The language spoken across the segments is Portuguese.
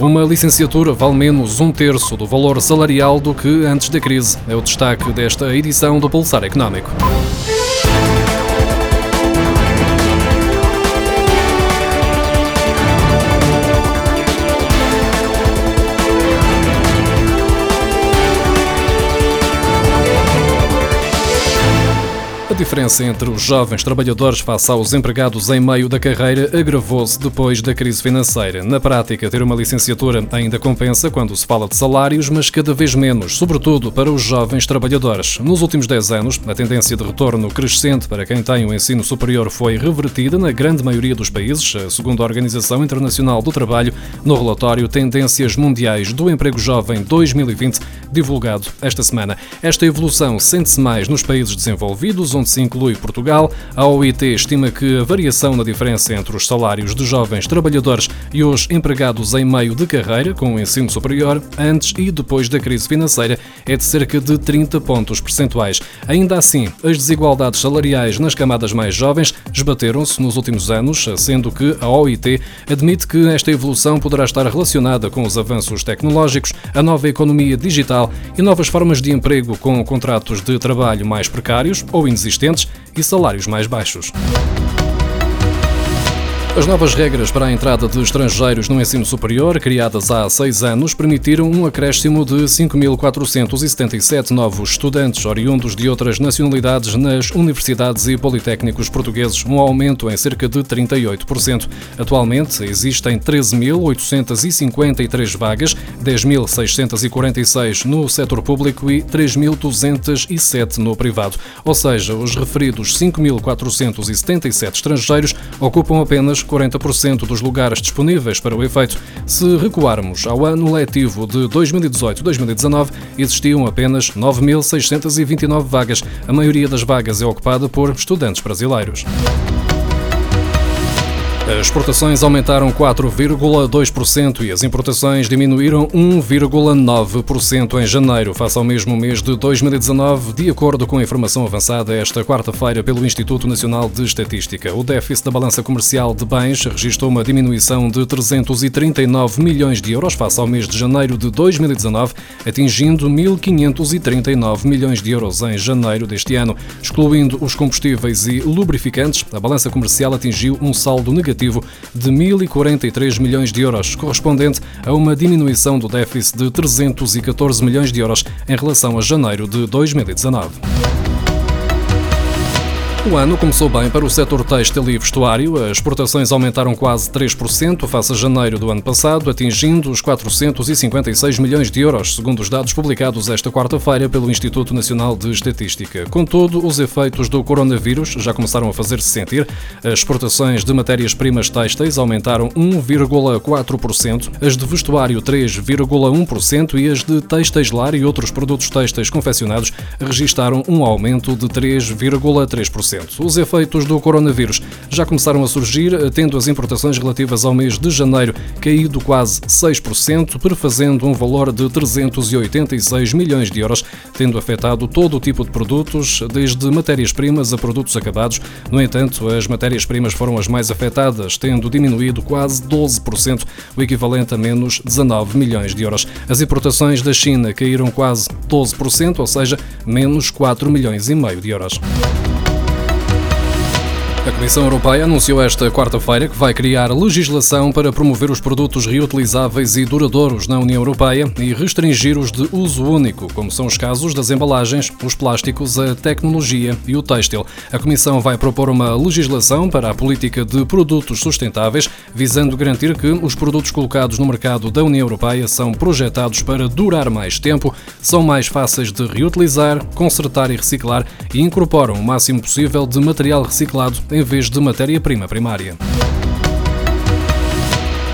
Uma licenciatura vale menos um terço do valor salarial do que antes da crise. É o destaque desta edição do Pulsar Económico. Diferença entre os jovens trabalhadores face aos empregados em meio da carreira agravou-se depois da crise financeira. Na prática, ter uma licenciatura ainda compensa quando se fala de salários, mas cada vez menos, sobretudo para os jovens trabalhadores. Nos últimos 10 anos, a tendência de retorno crescente para quem tem o ensino superior foi revertida na grande maioria dos países, segundo a Organização Internacional do Trabalho, no relatório Tendências Mundiais do Emprego Jovem 2020, divulgado esta semana. Esta evolução sente-se mais nos países desenvolvidos, onde se inclui Portugal. A OIT estima que a variação na diferença entre os salários de jovens trabalhadores e os empregados em meio de carreira, com o ensino superior, antes e depois da crise financeira, é de cerca de 30 pontos percentuais. Ainda assim, as desigualdades salariais nas camadas mais jovens esbateram-se nos últimos anos, sendo que a OIT admite que esta evolução poderá estar relacionada com os avanços tecnológicos, a nova economia digital e novas formas de emprego com contratos de trabalho mais precários ou inexistentes e salários mais baixos. As novas regras para a entrada de estrangeiros no ensino superior, criadas há seis anos, permitiram um acréscimo de 5.477 novos estudantes oriundos de outras nacionalidades nas universidades e politécnicos portugueses, um aumento em cerca de 38%. Atualmente, existem 13.853 vagas, 10.646 no setor público e 3.207 no privado. Ou seja, os referidos 5.477 estrangeiros ocupam apenas 40% dos lugares disponíveis para o efeito. Se recuarmos ao ano letivo de 2018-2019, existiam apenas 9.629 vagas. A maioria das vagas é ocupada por estudantes brasileiros. As exportações aumentaram 4,2% e as importações diminuíram 1,9% em janeiro, face ao mesmo mês de 2019, de acordo com a informação avançada esta quarta-feira pelo Instituto Nacional de Estatística. O déficit da balança comercial de bens registrou uma diminuição de 339 milhões de euros face ao mês de janeiro de 2019, atingindo 1.539 milhões de euros em janeiro deste ano. Excluindo os combustíveis e lubrificantes, a balança comercial atingiu um saldo negativo negativo de 1.043 milhões de euros, correspondente a uma diminuição do déficit de 314 milhões de euros em relação a janeiro de 2019. O ano começou bem para o setor têxtil e vestuário. As exportações aumentaram quase 3% face a janeiro do ano passado, atingindo os 456 milhões de euros, segundo os dados publicados esta quarta-feira pelo Instituto Nacional de Estatística. Contudo, os efeitos do coronavírus já começaram a fazer-se sentir. As exportações de matérias-primas têxteis aumentaram 1,4%, as de vestuário 3,1% e as de têxteis lar e outros produtos têxteis confeccionados registaram um aumento de 3,3%. Os efeitos do coronavírus já começaram a surgir, tendo as importações relativas ao mês de janeiro caído quase 6%, prefazendo um valor de 386 milhões de euros, tendo afetado todo o tipo de produtos, desde matérias-primas a produtos acabados. No entanto, as matérias-primas foram as mais afetadas, tendo diminuído quase 12%, o equivalente a menos 19 milhões de euros. As importações da China caíram quase 12%, ou seja, menos 4 milhões e meio de euros. A Comissão Europeia anunciou esta quarta-feira que vai criar legislação para promover os produtos reutilizáveis e duradouros na União Europeia e restringir os de uso único, como são os casos das embalagens, os plásticos, a tecnologia e o têxtil. A Comissão vai propor uma legislação para a política de produtos sustentáveis, visando garantir que os produtos colocados no mercado da União Europeia são projetados para durar mais tempo, são mais fáceis de reutilizar, consertar e reciclar e incorporam o máximo possível de material reciclado em vez de matéria-prima primária.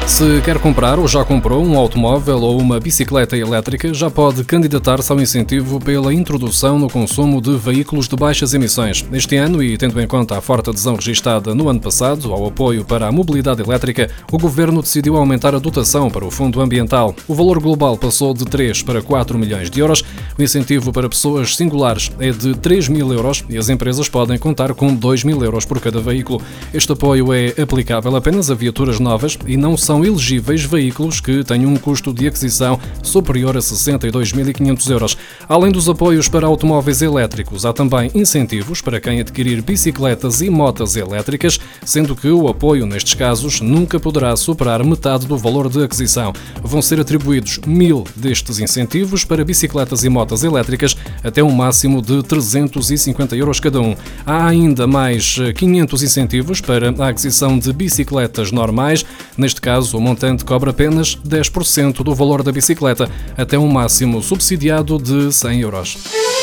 Se quer comprar ou já comprou um automóvel ou uma bicicleta elétrica, já pode candidatar-se ao incentivo pela introdução no consumo de veículos de baixas emissões. Este ano, e tendo em conta a forte adesão registada no ano passado ao apoio para a mobilidade elétrica, o Governo decidiu aumentar a dotação para o Fundo Ambiental. O valor global passou de 3 para 4 milhões de euros. O incentivo para pessoas singulares é de 3 mil euros e as empresas podem contar com 2 mil euros por cada veículo. Este apoio é aplicável apenas a viaturas novas e não são são elegíveis veículos que tenham um custo de aquisição superior a 62.500 euros. Além dos apoios para automóveis elétricos, há também incentivos para quem adquirir bicicletas e motas elétricas, sendo que o apoio nestes casos nunca poderá superar metade do valor de aquisição. Vão ser atribuídos mil destes incentivos para bicicletas e motas elétricas até um máximo de 350 euros cada um. Há ainda mais 500 incentivos para a aquisição de bicicletas normais. Neste caso, o montante cobra apenas 10% do valor da bicicleta, até um máximo subsidiado de 100 euros.